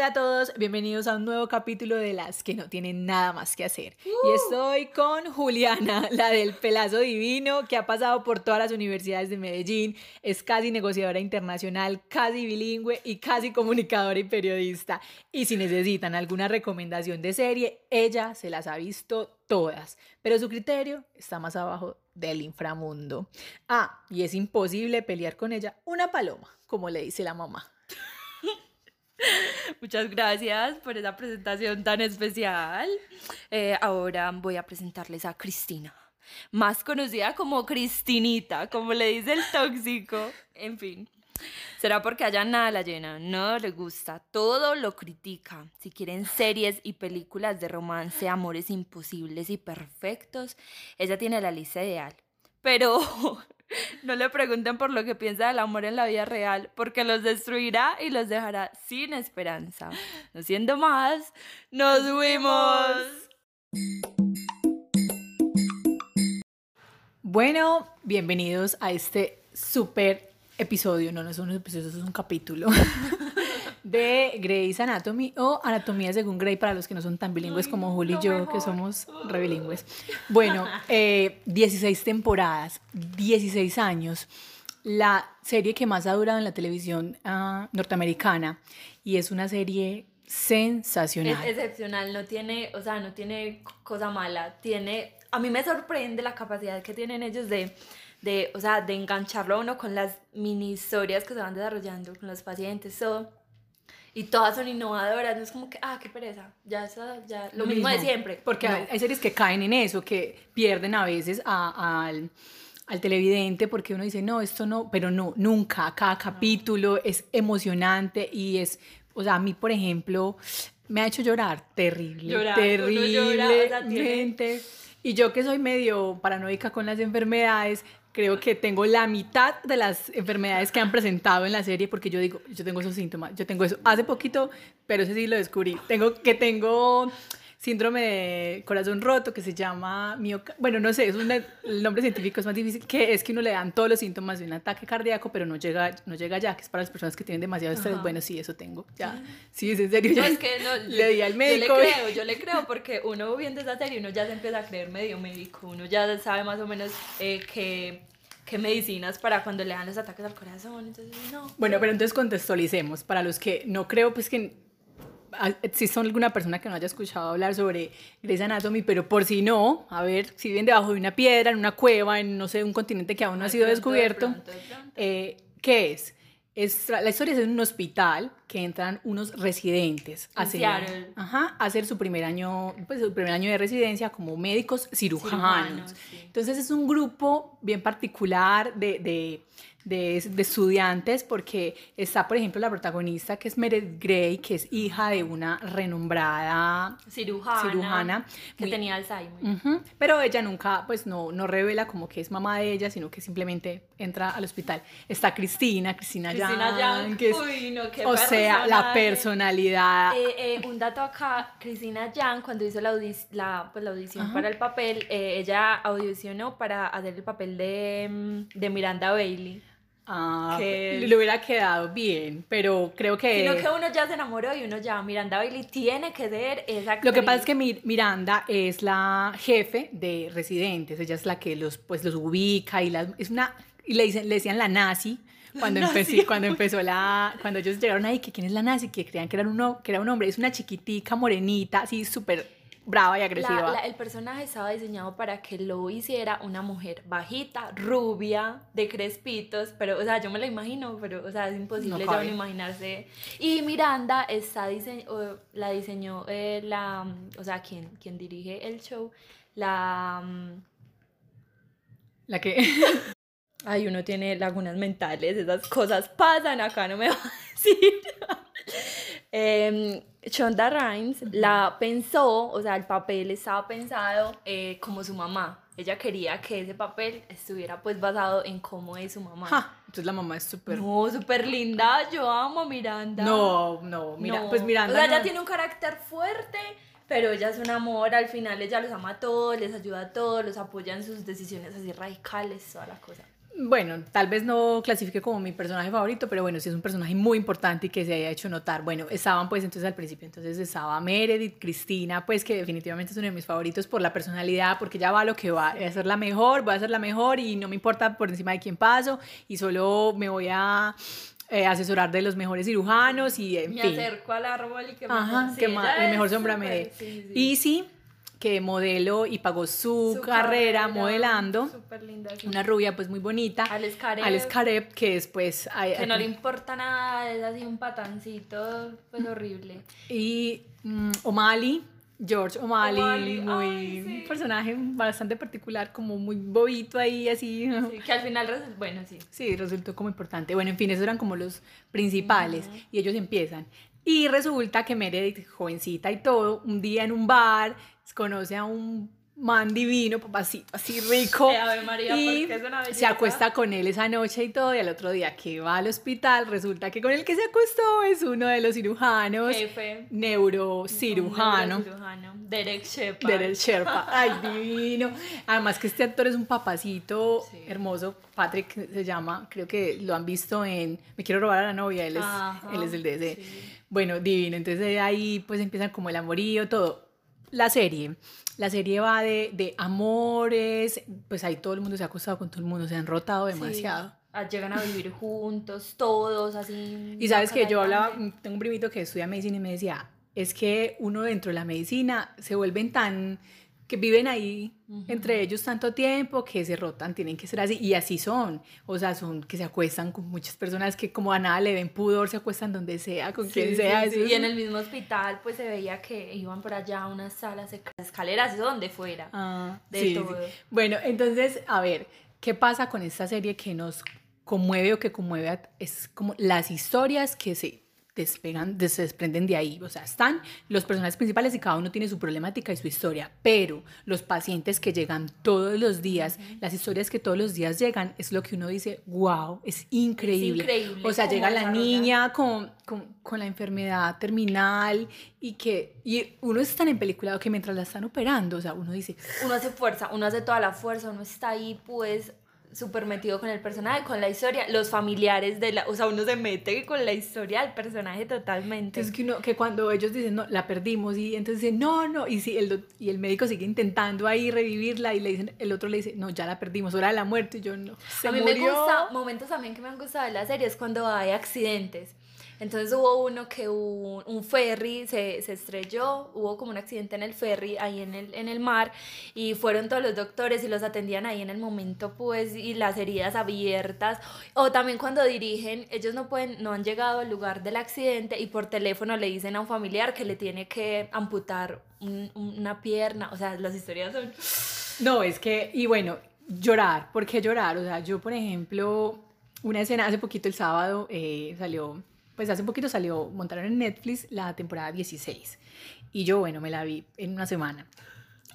Hola a todos, bienvenidos a un nuevo capítulo de las que no tienen nada más que hacer. Y estoy con Juliana, la del pelazo divino, que ha pasado por todas las universidades de Medellín, es casi negociadora internacional, casi bilingüe y casi comunicadora y periodista. Y si necesitan alguna recomendación de serie, ella se las ha visto todas, pero su criterio está más abajo del inframundo. Ah, y es imposible pelear con ella una paloma, como le dice la mamá. Muchas gracias por esa presentación tan especial. Eh, ahora voy a presentarles a Cristina, más conocida como Cristinita, como le dice el tóxico. En fin. Será porque allá nada la llena, no le gusta, todo lo critica. Si quieren series y películas de romance, amores imposibles y perfectos, ella tiene la lista ideal. Pero no le pregunten por lo que piensa del amor en la vida real, porque los destruirá y los dejará sin esperanza. No siendo más, nos fuimos. Bueno, bienvenidos a este super episodio, no, no son unos episodios, es un capítulo de Grey's Anatomy o Anatomía según Grey para los que no son tan bilingües como Juli y yo, que somos re bilingües. Bueno, eh, 16 temporadas, 16 años, la serie que más ha durado en la televisión ah, norteamericana y es una serie sensacional. Es excepcional, no tiene, o sea, no tiene cosa mala, tiene, a mí me sorprende la capacidad que tienen ellos de, de, o sea, de engancharlo a uno con las mini historias que se van desarrollando con los pacientes, todo. Y todas son innovadoras, no es como que, ah, qué pereza, ya, eso, ya, lo, mismo, de siempre. Porque No. hay, series que caen en eso, que pierden a veces a- al, al televidente porque uno dice, no, esto no, pero no, nunca, cada capítulo es emocionante y es, o sea, a mí, por ejemplo, me ha hecho llorar terrible, Llorar, terriblemente. Y yo que soy medio paranoica con las enfermedades, creo que tengo la mitad de las enfermedades que han presentado en la serie porque yo digo, yo tengo esos síntomas, yo tengo eso. Hace poquito, pero ese sí lo descubrí. Tengo que tengo síndrome de corazón roto que se llama mioca bueno, no sé, es un, el nombre científico es más difícil, que es que uno le dan todos los síntomas de un ataque cardíaco, pero no llega no llega ya, que es para las personas que tienen demasiado estrés. Ajá. Bueno, sí, eso tengo. Ya. Sí, es en serio. Ya es que no, le di al médico. Yo le creo, yo le creo, porque uno viendo esa serie, uno ya se empieza a creer medio médico, uno ya sabe más o menos eh, qué, qué medicinas para cuando le dan los ataques al corazón, entonces no. Bueno, pero entonces contextualicemos. Para los que no creo, pues que exista alguna persona que no haya escuchado hablar sobre Grey's Anatomy, pero por si no, a ver, si viven debajo de una piedra, en una cueva, en no sé, un continente que aún no ha sido pronto, de descubierto, pronto, de pronto. eh, ¿qué es? Es, la historia es en un hospital que entran unos residentes a hacer, ajá, a hacer su primer año, pues su primer año de residencia como médicos cirujanos. Cirujanos, sí. Entonces es un grupo bien particular de, de, de- de estudiantes porque está, por ejemplo, la protagonista que es Meredith Grey, que es hija de una renombrada Cirujana, cirujana, que muy- tenía Alzheimer. Pero ella nunca, pues no, no revela como que es mamá de ella, sino que simplemente entra al hospital. Está Cristina, Cristina, Cristina Yang, Yang, que es, uy, no, qué o sea, la personalidad. Eh, eh, un dato acá, Cristina Yang, cuando hizo la, audi- la, pues, la audición Ajá. para el papel, eh, ella audicionó para hacer el papel de, mm, de Miranda Bailey. ah, que- le hubiera quedado bien, pero creo que... Sino que uno ya se enamoró y uno ya, Miranda Bailey tiene que ser esa Lo que pasa es actriz. que Mi- Miranda es la jefe de residentes, ella es la que los, pues, los ubica y las, es una, y le, dicen, le decían la nazi cuando, empecé, cuando empezó la, cuando ellos llegaron ahí, que quién es la nazi, que creían que era, uno, que era un hombre, es una chiquitica, morenita, así súper brava y agresiva. La- la- el personaje estaba diseñado para que lo hiciera una mujer bajita, rubia, de crespitos, pero, o sea, yo me lo imagino, pero, o sea, es imposible No ya imaginarse. Y Miranda está dise- o la diseñó eh, la, o sea, quien, quien dirige el show, la... mm, La que... Ay, uno tiene lagunas mentales, esas cosas pasan acá, no me va a decir. Em, Shonda Rhimes la pensó, o sea, el papel estaba pensado eh, como su mamá. Ella quería que ese papel estuviera pues basado en cómo es su mamá. Ja, entonces la mamá es súper... No, súper linda, yo amo a Miranda. No, no, mira, No. pues Miranda... O sea, ella tiene un carácter fuerte, pero ella es un amor, al final ella los ama a todos, les ayuda a todos, los apoya en sus decisiones así radicales, toda la cosa. Bueno, tal vez no clasifique como mi personaje favorito, pero bueno, sí es un personaje muy importante y que se haya hecho notar. Bueno, estaban pues entonces al principio, entonces estaba Meredith, Cristina, pues que definitivamente es uno de mis favoritos por la personalidad, porque ya va a lo que va, a ser la mejor, voy a ser la mejor y no me importa por encima de quién paso y solo me voy a eh, asesorar de los mejores cirujanos y en Me fin. acerco al árbol y que Ajá, que ma- el mejor sombra me dé. sí, sí. Y sí, que modelo y pagó su, Su carrera, modelando. Súper linda. sí. Una rubia pues muy bonita. Alex Caret. Alex Caret, que después... ay, Que no le importa nada, es así un patancito, pues horrible. Y mm, O'Malley, George O'Malley, O'Malley, muy ay, sí. un personaje bastante particular, como muy bobito ahí, así. Sí, que al final, resu- bueno, sí. Sí, resultó como importante. Bueno, en fin, esos eran como los principales y ellos empiezan. Y resulta que Meredith, jovencita y todo, un día en un bar, conoce a un man divino, papacito, así rico. Eh, Ave María, y porque es una se acuesta con él esa noche y todo, y al otro día que va al hospital, resulta que con el que se acostó es uno de los cirujanos, Jefe. neurocirujano. Neurocirujano. Derek Shepard. Derek Sherpa, ay, divino. Además que este actor es un papacito Sí. hermoso, Patrick se llama, creo que lo han visto en Me quiero robar a la novia, él es, Ajá, él es el de ese. sí. Bueno, divino, entonces de ahí pues empiezan como el amorío, todo. La serie, la serie va de, de amores, pues ahí todo el mundo se ha acostado con todo el mundo, se han rotado demasiado. Sí. Ah, Llegan a vivir juntos, todos, así. Y sabes que yo hablaba, tengo un primito que estudia medicina y me decía, es que uno dentro de la medicina se vuelven tan, que viven ahí entre ellos tanto tiempo que se rotan, tienen que ser así, y así son, o sea, son que se acuestan con muchas personas que como a nada le ven pudor, se acuestan donde sea, con Sí, quien sea. sí. eso Y en el mismo hospital, pues se veía que iban por allá a unas salas, escaleras, donde fuera. Ah, de todo. Bueno, entonces, a ver, ¿qué pasa con esta serie que nos conmueve o que conmueve? a- es como las historias que se despegan, de- se desprenden de ahí. O sea, están los personajes principales y cada uno tiene su problemática y su historia, pero los pacientes que llegan todos los días, las historias que todos los días llegan, es lo que uno dice, wow, es increíble. increíble o sea, llega la niña con, con, con la enfermedad terminal y que y uno es tan empeliculado que mientras la están operando, o sea, uno dice, Uno hace fuerza, uno hace toda la fuerza, uno está ahí, pues súper metido con el personaje, con la historia, los familiares de la, o sea, uno se mete con la historia del personaje totalmente. Entonces que, uno, que cuando ellos dicen, no, la perdimos, y entonces dicen, no, no, y, si el, y el médico sigue intentando ahí revivirla, y le dicen, el otro le dice, no, ya la perdimos, hora de la muerte, y yo no, se a mí murió. me gusta, momentos también que me han gustado de la serie es cuando hay accidentes. Entonces hubo uno que un, ferry se, se estrelló, hubo como un accidente en el ferry ahí en el, en el mar y fueron todos los doctores y los atendían ahí en el momento pues y las heridas abiertas o también cuando dirigen ellos no pueden no han llegado al lugar del accidente y por teléfono le dicen a un familiar que le tiene que amputar un- una pierna o sea las historias son No, es que, y bueno, llorar, ¿por qué llorar? O sea, yo, por ejemplo, una escena, hace poquito el sábado eh, salió, pues hace poquito salió, montaron en Netflix la temporada 16, y yo, bueno, me la vi en una semana.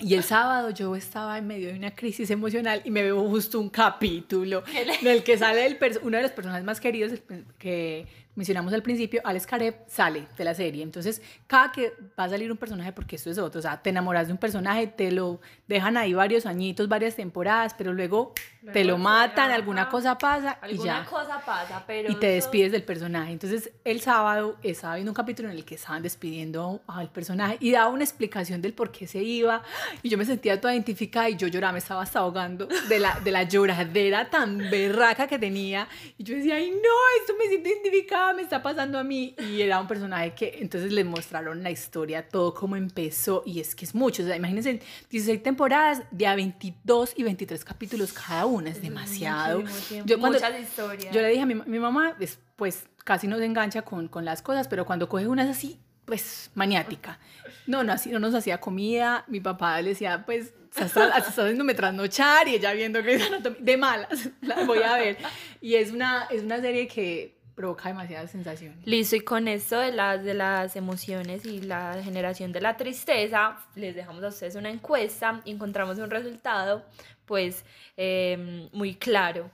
Y el sábado yo estaba en medio de una crisis emocional y me veo justo un capítulo en el que sale el uno de los personajes más queridos que mencionamos al principio, Alex Caret, sale de la serie. Entonces, cada que va a salir un personaje, porque esto es otro, o sea, te enamoras de un personaje, te lo dejan ahí varios añitos, varias temporadas, pero luego, te lo matan, alguna cosa pasa y alguna ya cosa pasa pero y te eso- despides del personaje. Entonces, el sábado estaba viendo un capítulo en el que estaban despidiendo al personaje y daba una explicación del por qué se iba. Y yo me sentía toda identificada y yo lloraba, me estaba hasta ahogando de la, de la lloradera tan berraca que tenía. Y yo decía, ay, no, esto me siento identificada, me está pasando a mí. Y era un personaje que entonces les mostraron la historia, todo cómo empezó. Y es que es mucho. O sea, imagínense, 16 temporadas de a 22 y 23 capítulos cada una, es demasiado. Yo cuando- muchas historias yo le dije a mi, mi mamá, es, pues casi no se engancha con, con las cosas, pero cuando coge una es así, pues maniática. No, no, así, no nos hacía comida. Mi papá le decía, pues, se está, se está haciéndome trasnochar y ella viendo que es anatomía- de malas, la voy a ver. Y es una, es una serie que provoca demasiadas sensaciones. Listo, y con esto de las, de las emociones y la generación de la tristeza, les dejamos a ustedes una encuesta y encontramos un resultado, pues, eh, muy claro.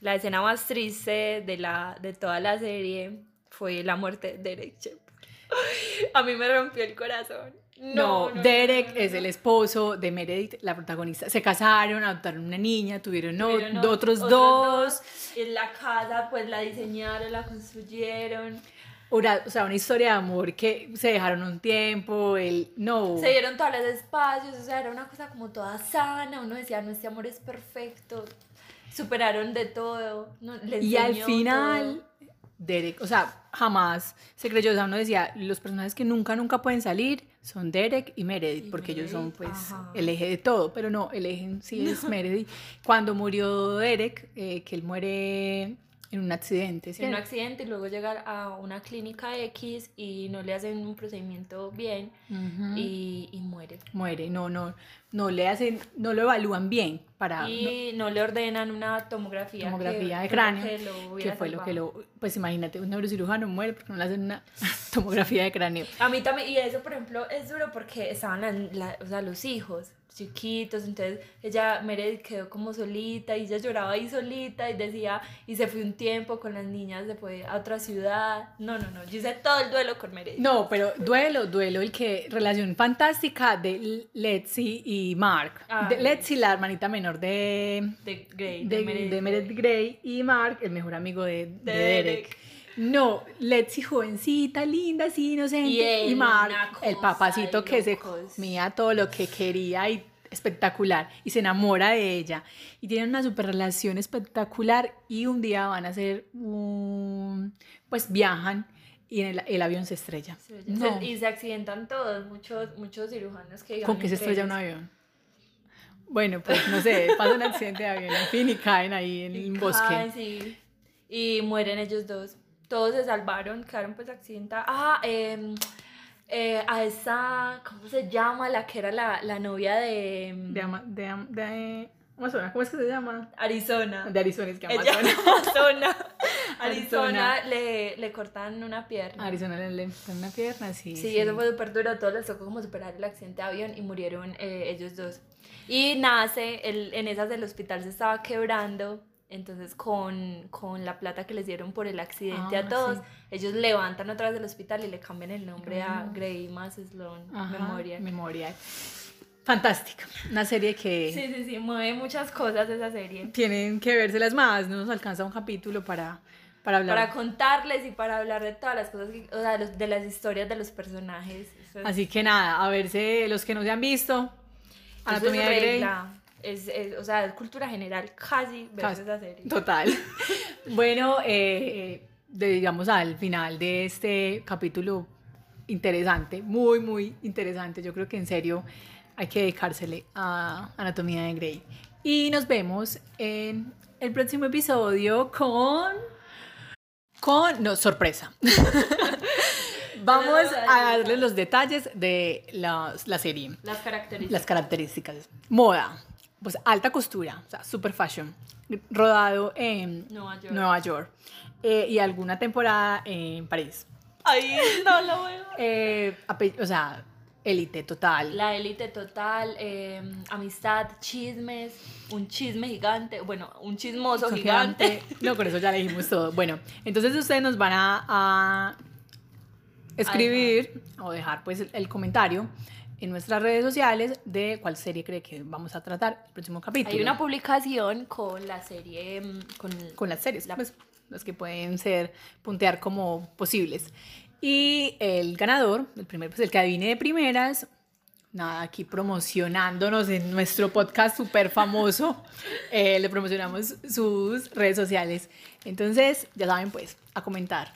La escena más triste de, la, de toda la serie fue la muerte de Derek Shepard. A mí me rompió el corazón. No, Derek no, no, es el esposo de Meredith, la protagonista. Se casaron, adoptaron una niña, tuvieron, otros, otros dos. En la casa, pues la diseñaron, la construyeron. Ora- o sea, una historia de amor que se dejaron un tiempo, el no. Se dieron todos los espacios, o sea, era una cosa como toda sana. Uno decía, no, este amor es perfecto. Superaron de todo. no, y al final, todo. Derek, o sea, jamás se creyó, o sea, uno decía, los personajes que nunca, nunca pueden salir son Derek y Meredith, Y porque ellos son pues ajá. el eje de todo, pero no, el eje en sí es Meredith. Cuando murió Derek, eh, que él muere en un accidente, En un accidente y luego llegar a una clínica X y no le hacen un procedimiento bien Ujú. y, y muere. muere, no, no, no le hacen, no lo evalúan bien para y no, le ordenan una tomografía. Tomografía que de cráneo, que lo que fue lo que salvado. lo, pues imagínate, un neurocirujano muere porque no le hacen una tomografía de cráneo. A mí también, y eso por ejemplo es duro porque estaban la- la- o sea, los hijos chiquitos, entonces ella, Meredith quedó como solita y ella lloraba ahí solita y decía, y se fue un tiempo con las niñas, se fue a otra ciudad. No, no, no, yo hice todo el duelo con Meredith. No, pero duelo, duelo, el que relación fantástica de Letzi y Mark. De Letzi, la hermanita menor de, De Grey, de, de Meredith Grey, y Mark, el mejor amigo de, de Derek. Derek. No, Letzi jovencita, linda, así inocente. Y él, Mark, el papacito que se comía todo lo que quería y espectacular. Y se enamora de ella. Y tienen una super relación espectacular. Y un día van a hacer un. Pues viajan y en el, el avión se estrella. Se- No. Y se accidentan todos, muchos, muchos cirujanos que ¿Con qué se estrella un avión? Bueno, pues no sé, pasa un accidente de avión, en fin, y caen ahí en Y un bosque. sí. Y mueren ellos dos. Todos se salvaron, quedaron pues accidentados. Ah, em, eh, a esa, ¿cómo se llama? La que era la, la novia de, em, De, Ama- de, de Amazonas, ¿cómo es que se llama? Arizona. De Arizona, es que Amazonas. Arizona. Arizona. Arizona le, le cortan una pierna. Arizona le le cortan una pierna, sí. Sí, eso fue súper duro. Todos les tocó como superar el accidente de avión y murieron eh, ellos dos. Y nace, el, en esas del hospital se estaba quebrando. Entonces, con, con la plata que les dieron por el accidente Ah, a todos, sí. ellos levantan otra vez del hospital y le cambian el nombre a Ah. Grey más Sloan Ajá, Memorial. Memorial. Fantástica. Una serie que Sí, sí, sí, mueve muchas cosas esa serie. tienen que vérselas más. No nos alcanza un capítulo para, para hablar. Para contarles y para hablar de todas las cosas, que, o sea, de las historias de los personajes. Es- Así que nada, a verse los que no se han visto. Anatomía es de Grey. Es, es- o sea, es cultura general casi ver Casi. esa serie. Total. bueno, eh, digamos al final de este capítulo interesante, muy, muy interesante. Yo creo que en serio hay que dedicársele a Anatomía de Grey. Y nos vemos en el próximo episodio con... Con... No, sorpresa. Vamos a darles los detalles de la, la serie Las características. las características. Moda, pues alta costura, o sea, super fashion, rodado en Nueva York. Nueva York eh, y alguna temporada en París. Ay, no lo veo. Eh, o sea, élite total. La élite total, eh, amistad, chismes, un chisme gigante, bueno, un chismoso gigante. gigante. No, con eso ya le dijimos todo. Bueno, entonces ustedes nos van a, a escribir o dejar pues el, el comentario en nuestras redes sociales de cuál serie cree que vamos a tratar el próximo capítulo. Hay una publicación con la serie, mm, con, con las series, La- pues, las que pueden ser, puntear como posibles. Y el ganador, el primer, pues el que adivine de primeras, nada, aquí promocionándonos en nuestro podcast súper famoso, eh, le promocionamos sus redes sociales. Entonces, ya saben, pues, a comentar.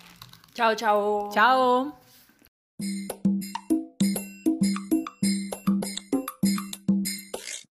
Chao, chao. Chao.